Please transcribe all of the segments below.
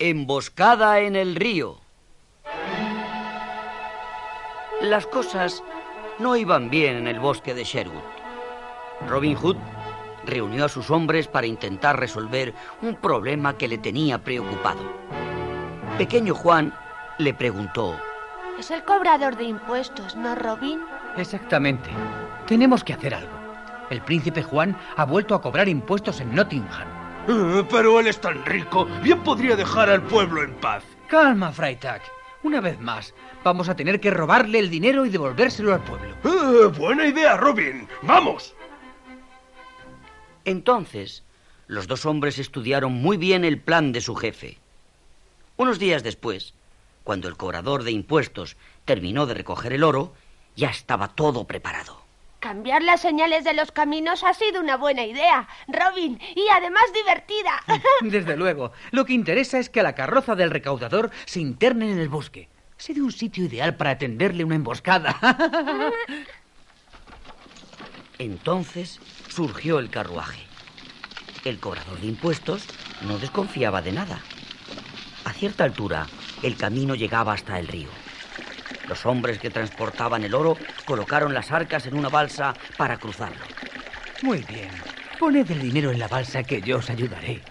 Emboscada en el río. Las cosas no iban bien en el bosque de Sherwood. Robin Hood reunió a sus hombres para intentar resolver un problema que le tenía preocupado. Pequeño Juan le preguntó, Es el cobrador de impuestos, ¿no, Robin? Exactamente. Tenemos que hacer algo. El príncipe Juan ha vuelto a cobrar impuestos en Nottingham. Eh, pero él es tan rico, bien podría dejar al pueblo en paz. Calma, Freitag. Una vez más, vamos a tener que robarle el dinero y devolvérselo al pueblo. Eh, buena idea, Robin. ¡Vamos! Entonces, los dos hombres estudiaron muy bien el plan de su jefe. Unos días después, cuando el cobrador de impuestos terminó de recoger el oro, ya estaba todo preparado. Cambiar las señales de los caminos ha sido una buena idea, Robin, y además divertida. Desde luego, lo que interesa es que la carroza del recaudador se interne en el bosque. Sería un sitio ideal para tenderle una emboscada. Entonces surgió el carruaje. El cobrador de impuestos no desconfiaba de nada. A cierta altura, el camino llegaba hasta el río. Los hombres que transportaban el oro colocaron las arcas en una balsa para cruzarlo. Muy bien. Poned el dinero en la balsa que yo os ayudaré.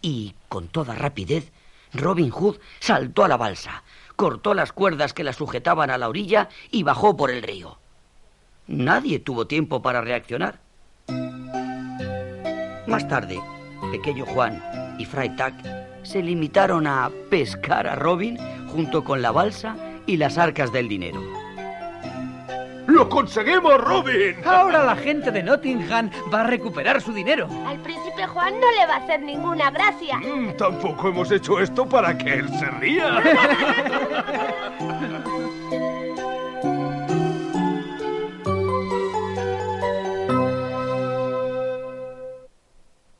Y, con toda rapidez, Robin Hood saltó a la balsa, cortó las cuerdas que la sujetaban a la orilla y bajó por el río. Nadie tuvo tiempo para reaccionar. Más tarde, Pequeño Juan y Freitag se limitaron a pescar a Robin junto con la balsa y las arcas del dinero. ¡Lo conseguimos, Robin! Ahora la gente de Nottingham va a recuperar su dinero. Al príncipe Juan no le va a hacer ninguna gracia. Mm, tampoco hemos hecho esto para que él se ría.